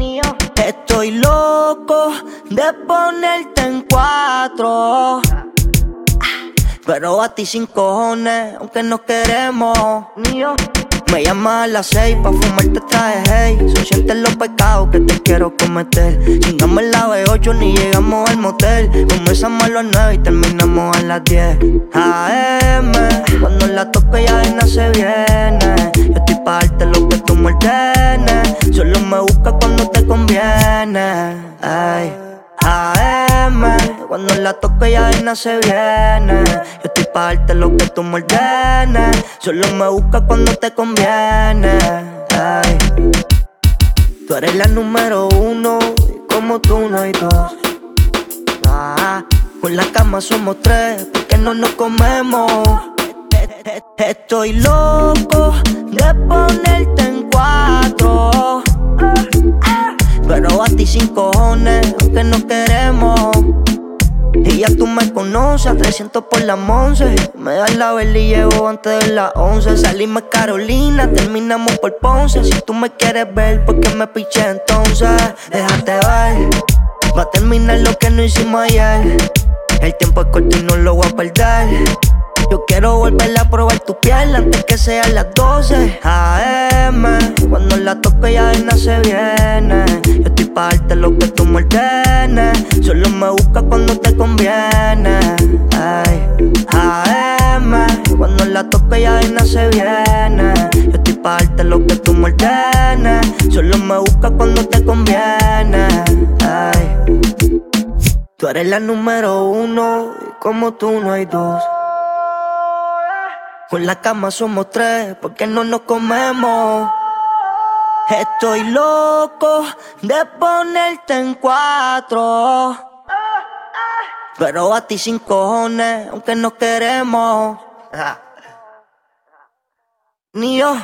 Estoy loco de ponerte en cuatro. Pero a ti sin cojones, aunque no queremos. Yo. Me llamas a las seis pa' fumarte traje hey Son sientes los pecados que te quiero cometer Chingamos la B8 ni llegamos al motel Comenzamos a las nueve y terminamos a las 10 AM Cuando la toco ya de se viene Ay AM Cuando la toco ya de se viene Yo estoy pa' darte lo que tú me Solo me busca cuando te conviene. Tú eres la número uno, y como tú no hay dos. Ah, con la cama somos tres, porque no nos comemos. Estoy loco de ponerte en cuatro. No queremos. Y ya tú me conoces, 300 por la once. Me das la vela y llevo antes de las 11. Salimos Carolina, terminamos por Ponce. Si tú me quieres ver, ¿por qué me piché entonces? Déjate ver, va a terminar lo que no hicimos ayer. El tiempo es corto y no lo voy a perder. Yo quiero volver a probar tu piel antes que sean las 12 AM. Cuando la toque ya. Yo estoy pa' lo que tú me Solo me busca cuando te conviene. Ay, AM. Cuando la toque ya de se viene. Yo estoy pa' lo que tú me Solo me busca cuando te conviene. Ay. Tú eres la número uno y como tú no hay dos. Con la cama somos tres, porque no nos comemos. Estoy loco de ponerte en cuatro. Pero a ti sin cojones, aunque no queremos. Ni yo.